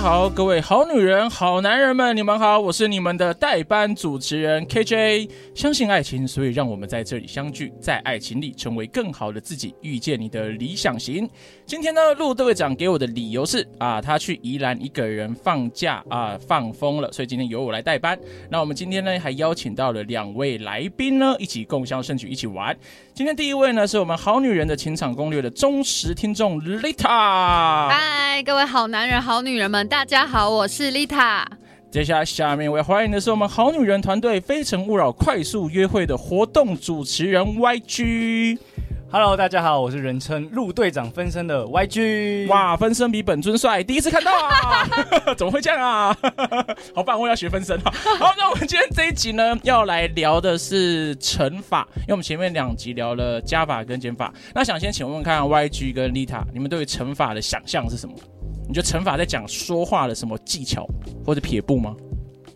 好，各位好女人、好男人们，你们好，我是你们的代班主持人 KJ。相信爱情，所以让我们在这里相聚，在爱情里成为更好的自己，遇见你的理想型。今天呢，陆队长给我的理由是啊，他去宜兰一个人放假啊，放风了，所以今天由我来代班。那我们今天呢，还邀请到了两位来宾呢，一起共襄盛举，一起玩。今天第一位呢，是我们好女人的情场攻略的忠实听众 Lita。嗨，各位好男人、好女人们。大家好，我是 Lita。接下来，下面我要欢迎的是我们好女人团队《非诚勿扰》快速约会的活动主持人 YG。Hello，大家好，我是人称陆队长分身的 YG。哇，分身比本尊帅，第一次看到啊！怎么会这样啊？好棒，我要学分身啊！好，那我们今天这一集呢，要来聊的是乘法，因为我们前面两集聊了加法跟减法。那想先请问问看 YG 跟 Lita，你们对于乘法的想象是什么？你觉得乘法在讲说话的什么技巧或者撇步吗？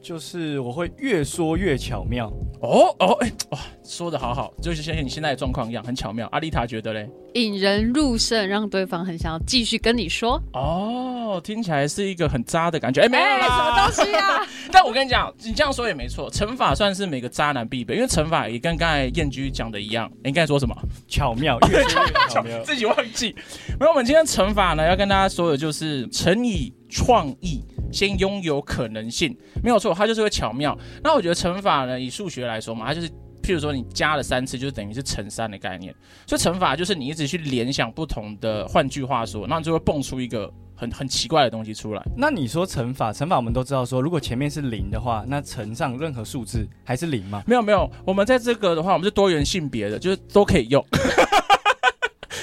就是我会越说越巧妙。哦哦，哎哇，说的好好，就是像你现在的状况一样，很巧妙。阿丽塔觉得嘞？引人入胜，让对方很想要继续跟你说。哦，听起来是一个很渣的感觉。哎，没有啦，什么东西啊？但我跟你讲，你这样说也没错，乘法算是每个渣男必备，因为乘法也跟刚才燕居讲的一样。你刚才说什么？巧妙，越说越巧妙，自己忘记。那我们今天乘法呢，要跟大家说的就是乘以创意，先拥有可能性，没有错，它就是会巧妙。那我觉得乘法呢，以数学来说嘛，它就是。譬如说，你加了三次，就是等于是乘三的概念。所以乘法就是你一直去联想不同的，换句话说，那你就会蹦出一个很很奇怪的东西出来。那你说乘法，乘法我们都知道说，如果前面是零的话，那乘上任何数字还是零吗？没有没有，我们在这个的话，我们是多元性别的，就是都可以用。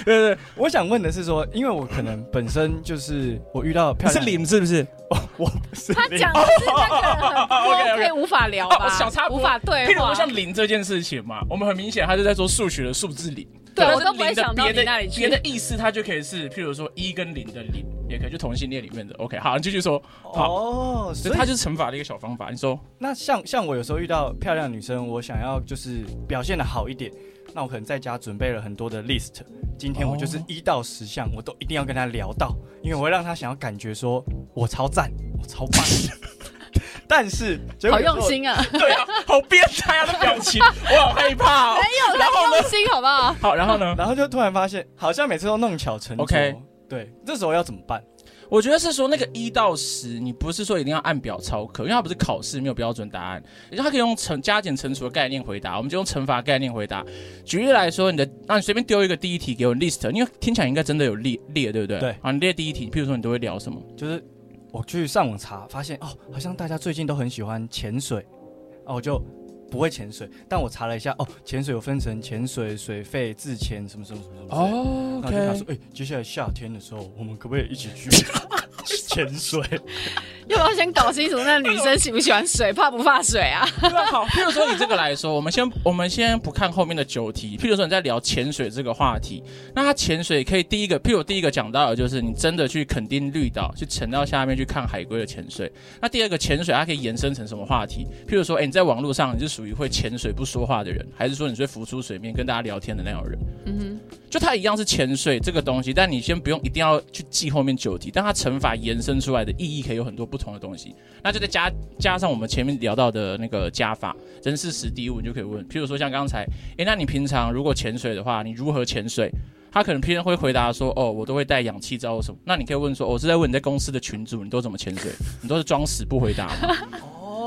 对，对对，我想问的是说，因为我可能本身就是我遇到漂亮是零是不是？哦，我不是他讲的是那个 OK 无法聊吧？小插无法对话。譬如说像零这件事情嘛，我们很明显他就在说数学的数字零。对，我都不会想到你那里去。别的意思，它就可以是譬如说一跟零的零，也可以就同性恋里面的 OK。好，你继续说。哦，所以它就是惩罚的一个小方法。你说，那像像我有时候遇到漂亮女生，我想要就是表现的好一点。那我可能在家准备了很多的 list，今天我就是一到十项，我都一定要跟她聊到，因为我会让她想要感觉说我超赞，我超棒。但是好用心啊，对啊，好变态啊的表情，我好害怕。没有，然后用心好不好？好，然后呢？然后就突然发现，好像每次都弄巧成拙。OK，对，这时候要怎么办？我觉得是说那个一到十，你不是说一定要按表操课，因为它不是考试，没有标准答案，也就它可以用乘加减乘除的概念回答，我们就用乘法概念回答。举例来说，你的，那你随便丢一个第一题给我 list，因为听起来应该真的有列列，对不对？对。啊，你列第一题，譬如说你都会聊什么？就是我去上网查，发现哦，好像大家最近都很喜欢潜水，哦，我就不会潜水，但我查了一下，哦，潜水有分成潜水、水费、自潜什么什么什么什么。哦，然后就他说，哎、欸，接下来夏天的时候，我们可不可以一起去？潜水，要不要先搞清楚那女生喜不喜欢水，怕不怕水啊？对啊，好，譬如说你这个来说，我们先我们先不看后面的九题。譬如说你在聊潜水这个话题，那他潜水可以第一个，譬如我第一个讲到的就是你真的去垦丁绿岛去沉到下面去看海龟的潜水。那第二个潜水它可以延伸成什么话题？譬如说，哎、欸，你在网络上你是属于会潜水不说话的人，还是说你是会浮出水面跟大家聊天的那种人？嗯哼。就它一样是潜水这个东西，但你先不用一定要去记后面九题，但它乘法延伸出来的意义可以有很多不同的东西。那就再加加上我们前面聊到的那个加法，人事实地物你就可以问。譬如说像刚才，诶，那你平常如果潜水的话，你如何潜水？他可能偏会回答说，哦，我都会带氧气罩什么。那你可以问说，我、哦、是在问你在公司的群主，你都怎么潜水？你都是装死不回答吗？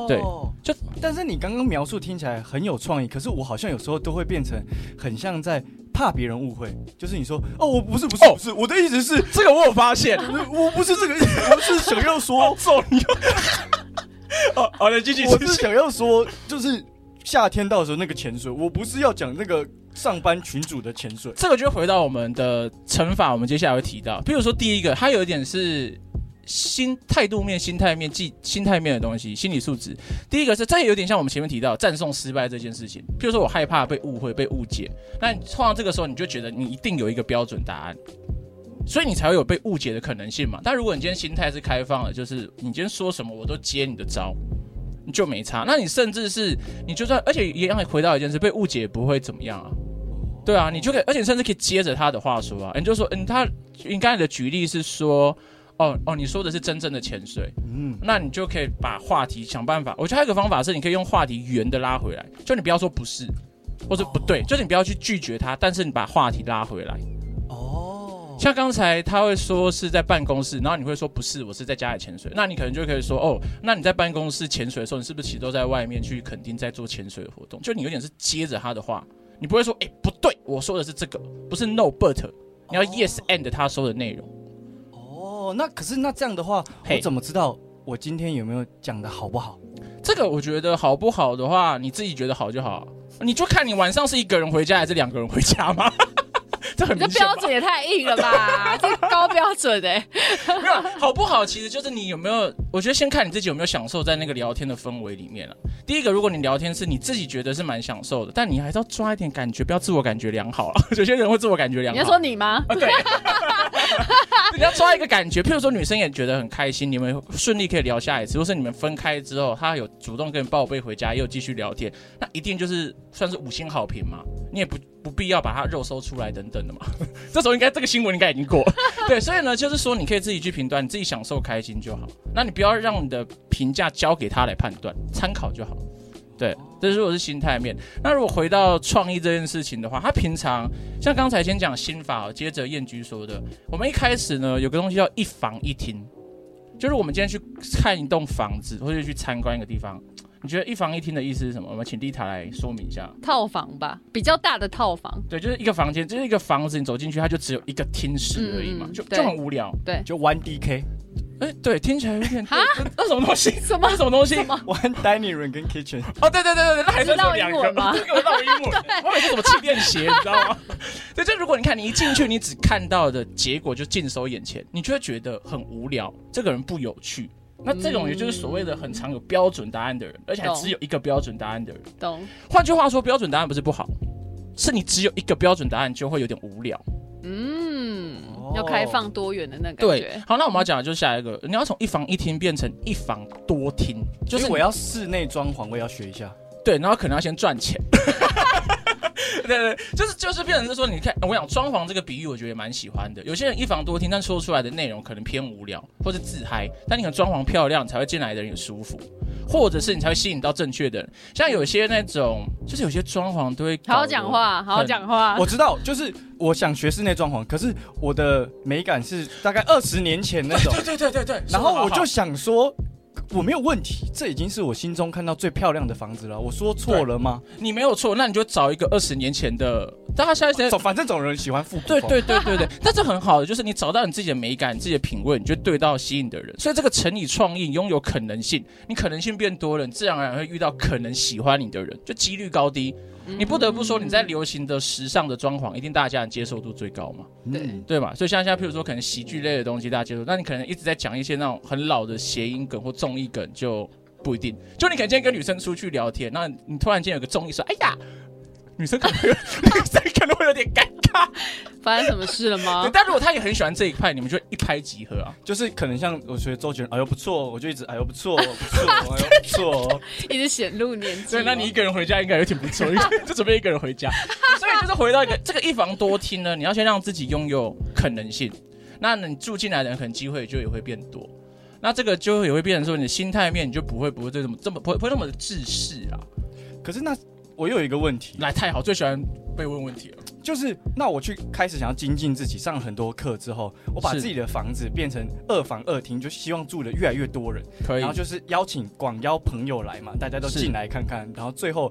哦，对，就但是你刚刚描述听起来很有创意，可是我好像有时候都会变成很像在。怕别人误会，就是你说哦，我不是不是不是，我的意思是这个我有发现，我不是这个意思，我是想要说揍你。哦，好的，继续。我是想要说，就是夏天到时候那个潜水，我不是要讲那个上班群主的潜水。这个就回到我们的乘法，我们接下来会提到，比如说第一个，它有一点是心态度面、心态面、即心态面的东西，心理素质。第一个是，这也有点像我们前面提到赞颂失败这件事情。譬如说我害怕被误会、被误解，那你通常这个时候你就觉得你一定有一个标准答案，所以你才会有被误解的可能性嘛。但如果你今天心态是开放的，就是你今天说什么我都接你的招，你就没差。那你甚至是你就算，而且也让你回到一件事，被误解也不会怎么样啊。对啊，你就可以，而且甚至可以接着他的话说啊，你就说，嗯，他应该的举例是说。哦哦，你说的是真正的潜水，嗯，那你就可以把话题想办法。我觉得还有一个方法是，你可以用话题圆的拉回来，就你不要说不是，或者不对，哦、就是你不要去拒绝他，但是你把话题拉回来。哦，像刚才他会说是在办公室，然后你会说不是，我是在家里潜水，那你可能就可以说哦，那你在办公室潜水的时候，你是不是其实都在外面去肯定在做潜水的活动？就你有点是接着他的话，你不会说哎不对，我说的是这个，不是 no but，你要 yes and 他说的内容。哦，那可是那这样的话，我怎么知道我今天有没有讲的好不好？这个我觉得好不好的话，你自己觉得好就好，你就看你晚上是一个人回家还是两个人回家吗？这很，这标准也太硬了吧？这高标准哎、欸，没有好不好？其实就是你有没有？我觉得先看你自己有没有享受在那个聊天的氛围里面了。第一个，如果你聊天是你自己觉得是蛮享受的，但你还是要抓一点感觉，不要自我感觉良好啊。有些人会自我感觉良好。你要说你吗？啊、对，你要抓一个感觉。譬如说女生也觉得很开心，你们顺利可以聊下一次，或是你们分开之后，她有主动跟你报备回家，又继续聊天，那一定就是算是五星好评嘛。你也不不必要把它肉搜出来等等的嘛。这时候应该这个新闻应该已经过。对，所以呢，就是说你可以自己去评断，你自己享受开心就好。那你不要让你的评价交给他来判断，参考就好。对，这是如果是心态面。那如果回到创意这件事情的话，他平常像刚才先讲心法，接着燕居说的，我们一开始呢有个东西叫一房一厅，就是我们今天去看一栋房子或者去参观一个地方，你觉得一房一厅的意思是什么？我们请丽塔来说明一下。套房吧，比较大的套房。对，就是一个房间，就是一个房子，你走进去它就只有一个厅室而已嘛，嗯、就就很无聊。对，就 one DK。哎，对，听起来有点啊，那什么东西？什么什么东西？One dining room 跟 kitchen。哦，对对对对对，那还是有两个吗？这个烙英文，我每次怎么气垫鞋，你知道吗？对，就如果你看你一进去，你只看到的结果就尽收眼前，你就会觉得很无聊，这个人不有趣。那这种也就是所谓的很常有标准答案的人，而且还只有一个标准答案的人。懂。换句话说，标准答案不是不好，是你只有一个标准答案就会有点无聊。嗯，要开放多元的那个感觉。对，好，那我们要讲的就是下一个，你要从一房一厅变成一房多厅，就是我要室内装潢，我也要学一下。对，然后可能要先赚钱。对对，就是就是变成是说，你看，我想装潢这个比喻，我觉得也蛮喜欢的。有些人一房多厅，但说出来的内容可能偏无聊，或者自嗨。但你可能装潢漂亮，才会进来的人也舒服，或者是你才会吸引到正确的人。像有些那种，就是有些装潢都会好好讲话，好好讲话。我知道，就是我想学室内装潢，可是我的美感是大概二十年前那种。对对对对对。然后我就想说。我没有问题，这已经是我心中看到最漂亮的房子了。我说错了吗？你没有错，那你就找一个二十年前的。大家现在找，反正总有人喜欢复古。对对对对对，但这很好的就是你找到你自己的美感、你自己的品味，你就对到吸引的人。所以这个成以创意，拥有可能性，你可能性变多了，你自然而然会遇到可能喜欢你的人，就几率高低。你不得不说，你在流行的时尚的装潢，一定大家的接受度最高嘛？对对嘛？所以像现在，譬如说，可能喜剧类的东西大家接受，那你可能一直在讲一些那种很老的谐音梗或综艺梗，就不一定。就你可能今天跟女生出去聊天，那你突然间有个综艺说：“哎呀。”女生可能会，女生可能会有点尴尬。发生什么事了吗？但如果他也很喜欢这一块，你们就一拍即合啊。就是可能像我觉得周杰伦，哎呦不错，我就一直哎呦不错，不错，哎呦不错，一直显露年纪。对，那你一个人回家应该也挺不错，就准备一个人回家。所以就是回到一个这个一房多厅呢，你要先让自己拥有可能性。那你住进来的人，可能机会就也会变多。那这个就也会变成说，你的心态面你就不会不会这么这么不会不会那么的自私啊。可是那。我又有一个问题，来太好，最喜欢被问问题了。就是那我去开始想要精进自己，上了很多课之后，我把自己的房子变成二房二厅，就希望住的越来越多人。可以，然后就是邀请广邀朋友来嘛，大家都进来看看。然后最后，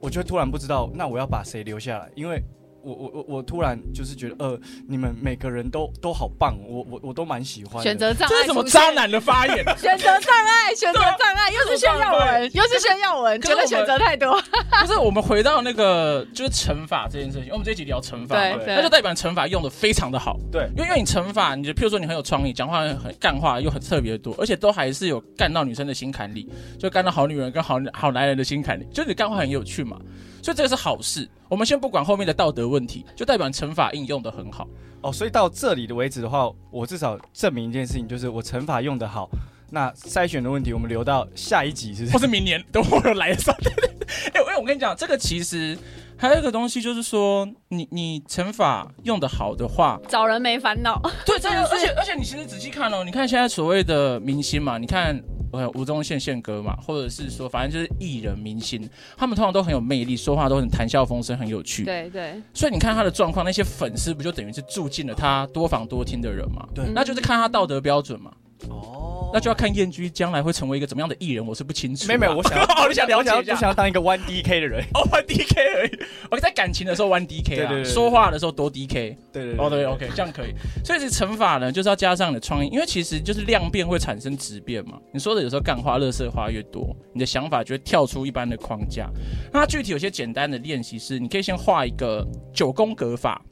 我就突然不知道，那我要把谁留下来？因为我我我我突然就是觉得，呃，你们每个人都都好棒，我我我都蛮喜欢。选择障碍，这是什么渣男的发言？选择障碍，选择障碍，又是炫耀文，又是炫耀文，觉得选择太多。不是，我们回到那个就是乘法这件事情，我们这一集聊乘法，对，那就代表乘法用的非常的好。对，因为因为你乘法，你就譬如说你很有创意，讲话很干话又很特别多，而且都还是有干到女生的心坎里，就干到好女人跟好好男人的心坎里，就是你干话很有趣嘛。所以这个是好事。我们先不管后面的道德问题，就代表乘法应用的很好哦。所以到这里的为止的话，我至少证明一件事情，就是我乘法用的好。那筛选的问题，我们留到下一集是不是？或是明年等我有来的时候。哎，我我跟你讲，这个其实还有一个东西，就是说你你乘法用的好的话，找人没烦恼。对，这而且而且你其实仔细看哦，你看现在所谓的明星嘛，你看。吴宗宪宪哥嘛，或者是说，反正就是艺人明星，他们通常都很有魅力，说话都很谈笑风生，很有趣。对对。所以你看他的状况，那些粉丝不就等于是住进了他多房多厅的人嘛？对。那就是看他道德标准嘛。哦。那就要看燕居将来会成为一个怎么样的艺人，我是不清楚。没有没有，我想要，我想了解一下，我想要当一个 one DK 的人。哦，one DK 而已。我在感情的时候 one DK 啊，说话的时候多 DK。对对。哦对，OK，这样可以。所以这乘法呢，就是要加上你的创意，因为其实就是量变会产生质变嘛。你说的有时候干话、乐色话越多，你的想法就会跳出一般的框架。那它具体有些简单的练习是，你可以先画一个九宫格法。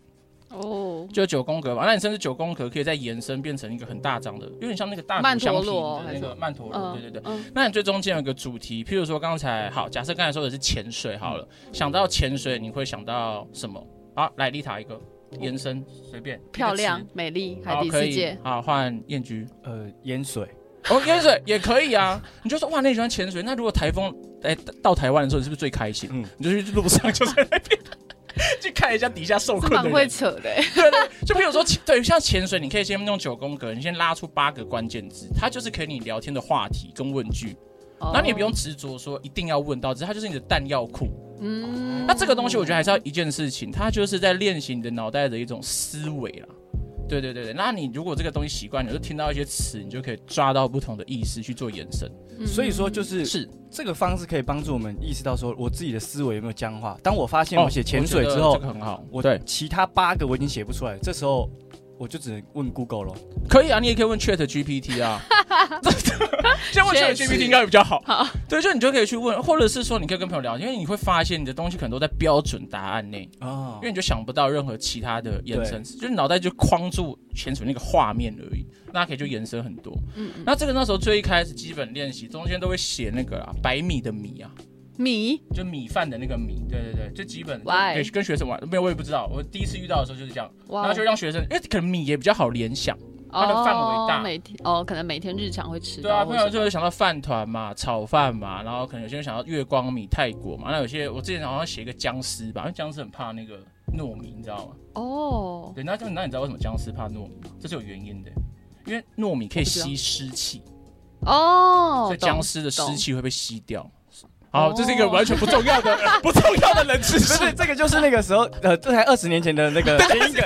哦，就九宫格嘛。那你甚至九宫格可以再延伸变成一个很大张的，有点像那个大鼓橡皮的那个曼陀罗。对对对。嗯、那你最中间有个主题，譬如说刚才好，假设刚才说的是潜水好了，嗯、想到潜水你会想到什么？好，来丽塔一个延伸，随便。漂亮、美丽、海底世界。好，换燕居。呃，淹水。哦，淹水也可以啊。你就说哇，那你喜欢潜水？那如果台风哎到台湾的时候，你是不是最开心？嗯，你就去路上就在那边。去看一下底下受困的人，蛮会扯的。对对，就比如说，对，像潜水，你可以先用九宫格，你先拉出八个关键字，它就是可以你聊天的话题跟问句，然后你也不用执着说一定要问到，只是它就是你的弹药库。嗯，那这个东西我觉得还是要一件事情，它就是在练习你的脑袋的一种思维啦。对对对对，那你如果这个东西习惯，你就听到一些词，你就可以抓到不同的意思去做延伸。嗯、所以说，就是是这个方式可以帮助我们意识到说，我自己的思维有没有僵化。当我发现我写潜水之后，哦、这个很好，我对其他八个我已经写不出来，这时候。我就只能问 Google 了。可以啊，你也可以问 Chat GPT 啊。先问 Chat GPT 应该比较好。好，对，就你就可以去问，或者是说你可以跟朋友聊，因为你会发现你的东西可能都在标准答案内哦，因为你就想不到任何其他的延伸，对就是脑袋就框住潜水那个画面而已。那可以就延伸很多。嗯嗯。那这个那时候最一开始基本练习，中间都会写那个啊，百米的米啊。米？就米饭的那个米，对对对，就基本对跟学生玩，没有我也不知道，我第一次遇到的时候就是这样，然后就让学生，因为可能米也比较好联想，它的范围大，每天哦，可能每天日常会吃。对啊，朋友就会想到饭团嘛，炒饭嘛，然后可能有些人想到月光米、泰国嘛，那有些我之前好像写一个僵尸吧，因为僵尸很怕那个糯米，你知道吗？哦，对，那就那你知道为什么僵尸怕糯米吗？这是有原因的，因为糯米可以吸湿气，哦，所以僵尸的湿气会被吸掉。好，这是一个完全不重要的、不重要的冷知识。这个就是那个时候，呃，这才二十年前的那个谐音梗。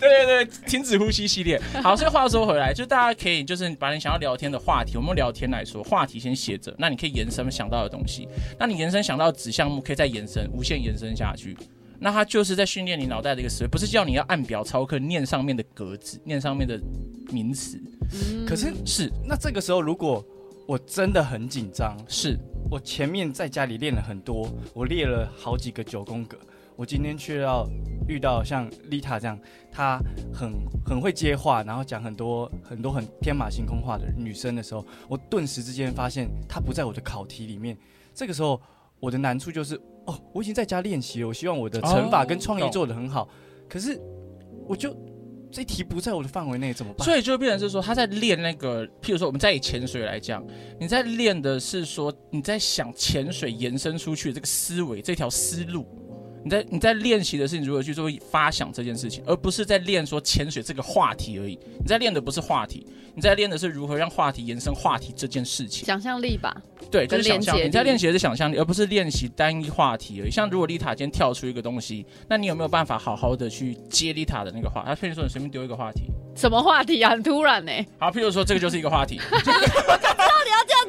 对对对，停止呼吸系列。好，所以话说回来，就大家可以就是把你想要聊天的话题，我们聊天来说，话题先写着，那你可以延伸想到的东西。那你延伸想到子项目，可以再延伸，无限延伸下去。那它就是在训练你脑袋的一个思维，不是叫你要按表操课，念上面的格子，念上面的名词。嗯，可是是那这个时候，如果我真的很紧张，是。我前面在家里练了很多，我列了好几个九宫格。我今天却要遇到像丽塔这样，她很很会接话，然后讲很多很多很天马行空话的女生的时候，我顿时之间发现她不在我的考题里面。这个时候，我的难处就是，哦，我已经在家练习了，我希望我的乘法跟创意做得很好，可是我就。这题不在我的范围内怎么办？所以就变成是说，他在练那个，譬如说，我们在以潜水来讲，你在练的是说，你在想潜水延伸出去这个思维，这条思路。你在你在练习的是你如何去做发想这件事情，而不是在练说潜水这个话题而已。你在练的不是话题，你在练的是如何让话题延伸话题这件事情。想象力吧，对，就是想象力。你在练习的是想象力，而不是练习单一话题而已。像如果丽塔今天跳出一个东西，那你有没有办法好好的去接丽塔的那个话？他譬如说你随便丢一个话题，什么话题啊？很突然呢、欸。好，譬如说这个就是一个话题。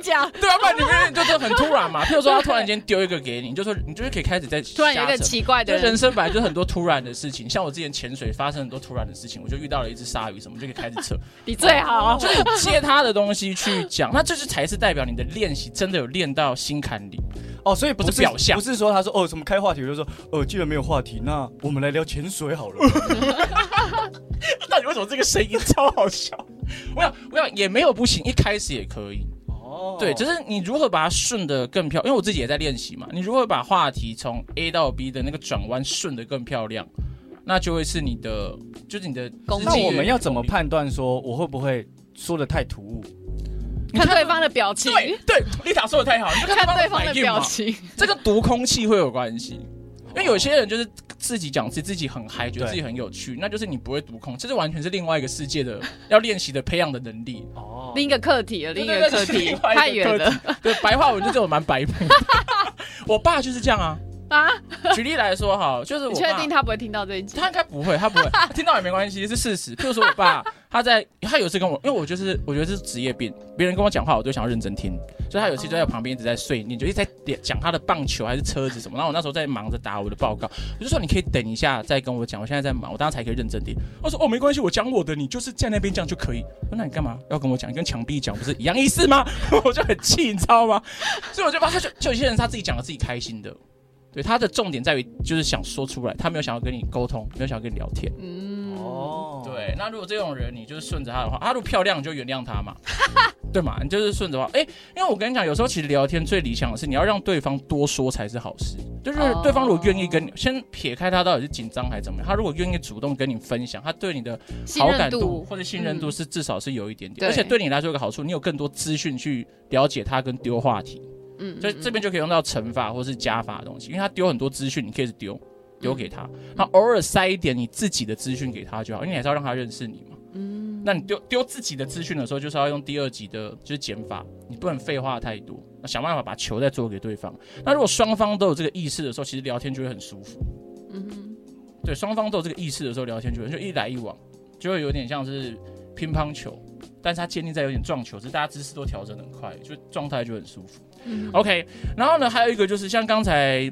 讲，对啊，不然你们就是很突然嘛。譬如说他突然间丢一个给你，你就说你就是可以开始在突然有一个奇怪的人，人生本来就是很多突然的事情。像我之前潜水发生很多突然的事情，我就遇到了一只鲨鱼什么，就可以开始扯。你最好就是借他的东西去讲，那这是才是代表你的练习真的有练到心坎里哦。所以不是，不是表象，不是说他说哦什么开话题，我就说哦既然没有话题，那我们来聊潜水好了。到底为什么这个声音超好笑？我想，我想也没有不行，一开始也可以。哦，对，只是你如何把它顺的更漂亮，因为我自己也在练习嘛。你如何把话题从 A 到 B 的那个转弯顺的更漂亮，那就会是你的，就是你的。那我们要怎么判断说我会不会说的太突兀？看对方的表情。对对，丽塔说的太好，你就看对方的表情。这个读空气会有关系，因为有些人就是。自己讲自己自己很嗨，觉得自己很有趣，那就是你不会读空，这是完全是另外一个世界的要练习的培养的能力哦，另一个课题了，另一个课题太远了。对，白话文就这种蛮白目。我爸就是这样啊。啊，举例来说哈，就是我确定他不会听到这一集？他应该不会，他不会，听到也没关系，是事实。譬如说我爸，他在他有一次跟我，因为我就是我觉得这是职业病，别人跟我讲话，我都想要认真听，所以他有一次就在旁边一直在碎念，就一直在讲他的棒球还是车子什么。然后我那时候在忙着打我的报告，我就说你可以等一下再跟我讲，我现在在忙，我当时才可以认真听。我说哦没关系，我讲我的，你就是在那边讲就可以。我说那你干嘛要跟我讲？你跟墙壁讲不是一样意思吗？我就很气，你知道吗？所以我就发现就就有些人他自己讲了自己开心的。对，他的重点在于就是想说出来，他没有想要跟你沟通，没有想要跟你聊天。嗯，哦，对。那如果这种人，你就是顺着他的话，他如果漂亮，你就原谅他嘛，对嘛？你就是顺着话。哎，因为我跟你讲，有时候其实聊天最理想的是你要让对方多说才是好事。就是对方如果愿意跟你，先撇开他到底是紧张还是怎么样，他如果愿意主动跟你分享，他对你的好感度或者信任度是至少是有一点点，而且对你来说有个好处，你有更多资讯去了解他跟丢话题。嗯，所以这边就可以用到乘法或是加法的东西，因为他丢很多资讯，你可以是丢丢给他，那偶尔塞一点你自己的资讯给他就好，因为你还是要让他认识你嘛。嗯，那你丢丢自己的资讯的时候，就是要用第二级的，就是减法，你不能废话太多，那想办法把球再做给对方。那如果双方都有这个意识的时候，其实聊天就会很舒服。嗯哼，对，双方都有这个意识的时候，聊天就会就一来一往，就会有点像是乒乓球，但是它建立在有点撞球，是大家姿势都调整很快，就状态就很舒服。嗯、OK，然后呢，还有一个就是像刚才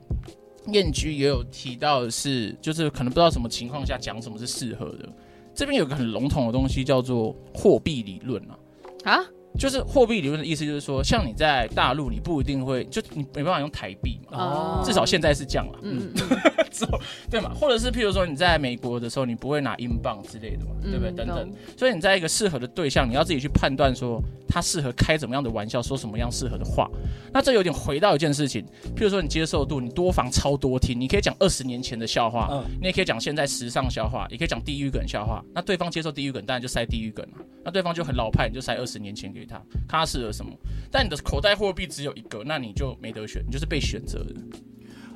燕居也有提到的是，就是可能不知道什么情况下讲什么是适合的。这边有个很笼统的东西叫做货币理论啊。啊？就是货币理论的意思，就是说，像你在大陆，你不一定会，就你没办法用台币嘛。哦。至少现在是这样了。嗯。之后，对嘛？或者是譬如说你在美国的时候，你不会拿英镑之类的嘛，对不对？等等。所以你在一个适合的对象，你要自己去判断说他适合开怎么样的玩笑，说什么样适合的话。那这有点回到一件事情，譬如说你接受度，你多防超多听，你可以讲二十年前的笑话，嗯，你也可以讲现在时尚笑话，也可以讲地狱梗笑话。那对方接受地狱梗，当然就塞地狱梗了。那对方就很老派，你就塞二十年前给他，看他适合什么。但你的口袋货币只有一个，那你就没得选，你就是被选择的。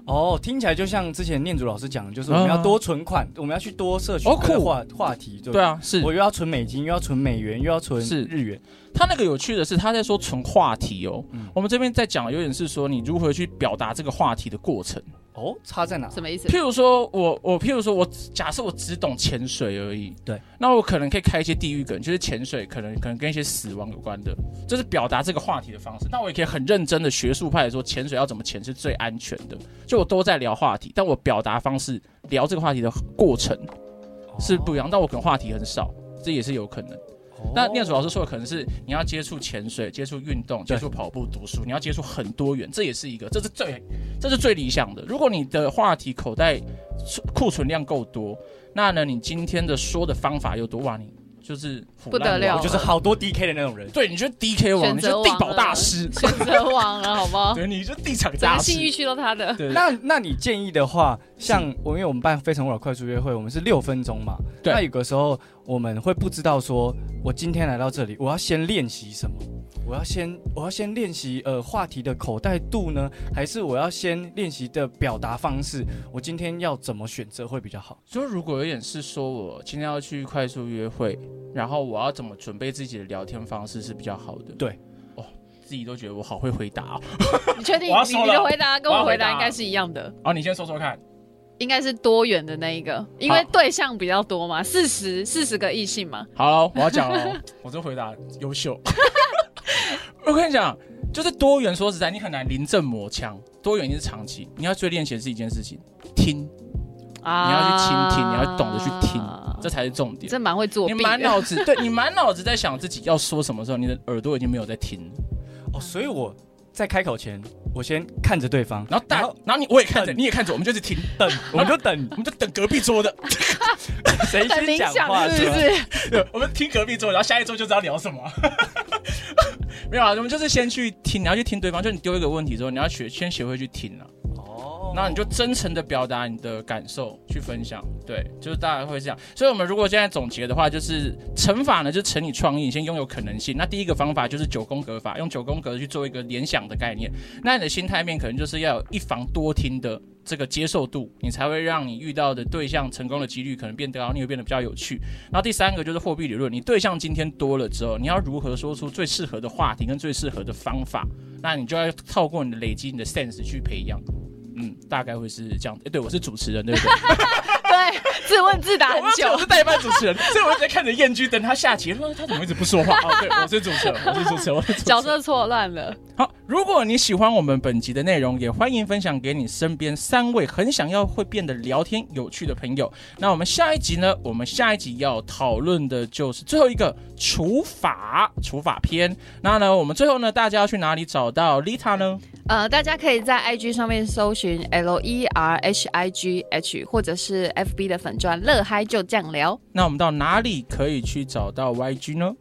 哦，听起来就像之前念祖老师讲的，就是我们要多存款，我们要去多摄取话话题，对对啊，是我又要存美金，又要存美元，又要存是日元。他那个有趣的是，他在说存话题哦。嗯、我们这边在讲有点是说你如何去表达这个话题的过程。哦，差在哪？什么意思？譬如说我我譬如说我假设我只懂潜水而已，对，那我可能可以开一些地狱梗，就是潜水可能可能跟一些死亡有关的，这、就是表达这个话题的方式。那我也可以很认真的学术派的说潜水要怎么潜是最安全的，就我都在聊话题，但我表达方式聊这个话题的过程是不一样，但我可能话题很少，这也是有可能。那念祖老师说的可能是你要接触潜水、接触运动、接触跑步、读书，你要接触很多元，这也是一个，这是最，这是最理想的。如果你的话题口袋库存量够多，那呢，你今天的说的方法又多，哇，你。就是不得了，就是好多 DK 的那种人。对，你觉得 DK 王，你就是地保大师，选择王了，好不好？对，你就地产大师，信誉区都他的。对那那你建议的话，像我，因为我们办非诚勿扰快速约会，我们是六分钟嘛。对。那有个时候我们会不知道说，我今天来到这里，我要先练习什么？我要先我要先练习呃话题的口袋度呢，还是我要先练习的表达方式？我今天要怎么选择会比较好？所以如果有点是说我今天要去快速约会。然后我要怎么准备自己的聊天方式是比较好的？对，哦，自己都觉得我好会回答哦。你确定你的回答跟我回答应该是一样的？哦，你先说说看，应该是多元的那一个，因为对象比较多嘛，四十四十个异性嘛。好，我要讲了，我这回答优秀。我跟你讲，就是多元。说实在，你很难临阵磨枪，多元一定是长期。你要最练习的是一件事情，听。啊，你要去倾听，你要懂得去听，这才是重点。这蛮会作弊。你满脑子，对你满脑子在想自己要说什么时候，你的耳朵已经没有在听。哦，所以我在开口前，我先看着对方，然后然后然后你我也看着，你也看着，我们就是听等，我们就等，我们就等隔壁桌的 谁先讲话，是不是？对，我们听隔壁桌，然后下一桌就知道聊什么。没有啊，我们就是先去听，你要去听对方，就你丢一个问题之后，你要学先学会去听了那你就真诚的表达你的感受，去分享，对，就是大家会这样。所以，我们如果现在总结的话，就是乘法呢，就乘以创意，先拥有可能性。那第一个方法就是九宫格法，用九宫格去做一个联想的概念。那你的心态面可能就是要有一房多听的这个接受度，你才会让你遇到的对象成功的几率可能变高，你会变得比较有趣。然后第三个就是货币理论，你对象今天多了之后，你要如何说出最适合的话题跟最适合的方法？那你就要透过你的累积，你的 sense 去培养。嗯，大概会是这样。哎，对，我是主持人，对不对？对，自问自答很久。我是代班主持人，所以我一直在看着燕君等他下棋。他说他怎么一直不说话？哦，对，我是主持人，我是主持人，我是主持人。角色错乱了。好，如果你喜欢我们本集的内容，也欢迎分享给你身边三位很想要会变得聊天有趣的朋友。那我们下一集呢？我们下一集要讨论的就是最后一个除法除法篇。那呢，我们最后呢，大家要去哪里找到 Lita 呢？呃，大家可以在 IG 上面搜寻 L E R H I G H，或者是 FB 的粉砖乐嗨就这样聊。那我们到哪里可以去找到 YG 呢？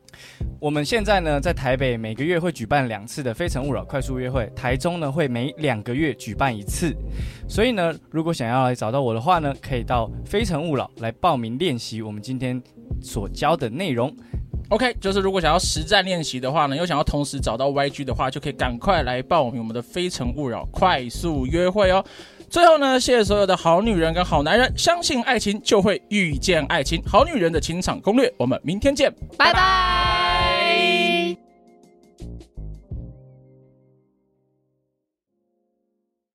我们现在呢，在台北每个月会举办两次的《非诚勿扰》快速约会，台中呢会每两个月举办一次。所以呢，如果想要来找到我的话呢，可以到《非诚勿扰》来报名练习我们今天所教的内容。OK，就是如果想要实战练习的话呢，又想要同时找到 YG 的话，就可以赶快来报名我们的《非诚勿扰》快速约会哦。最后呢，谢谢所有的好女人跟好男人，相信爱情就会遇见爱情。好女人的情场攻略，我们明天见，拜拜。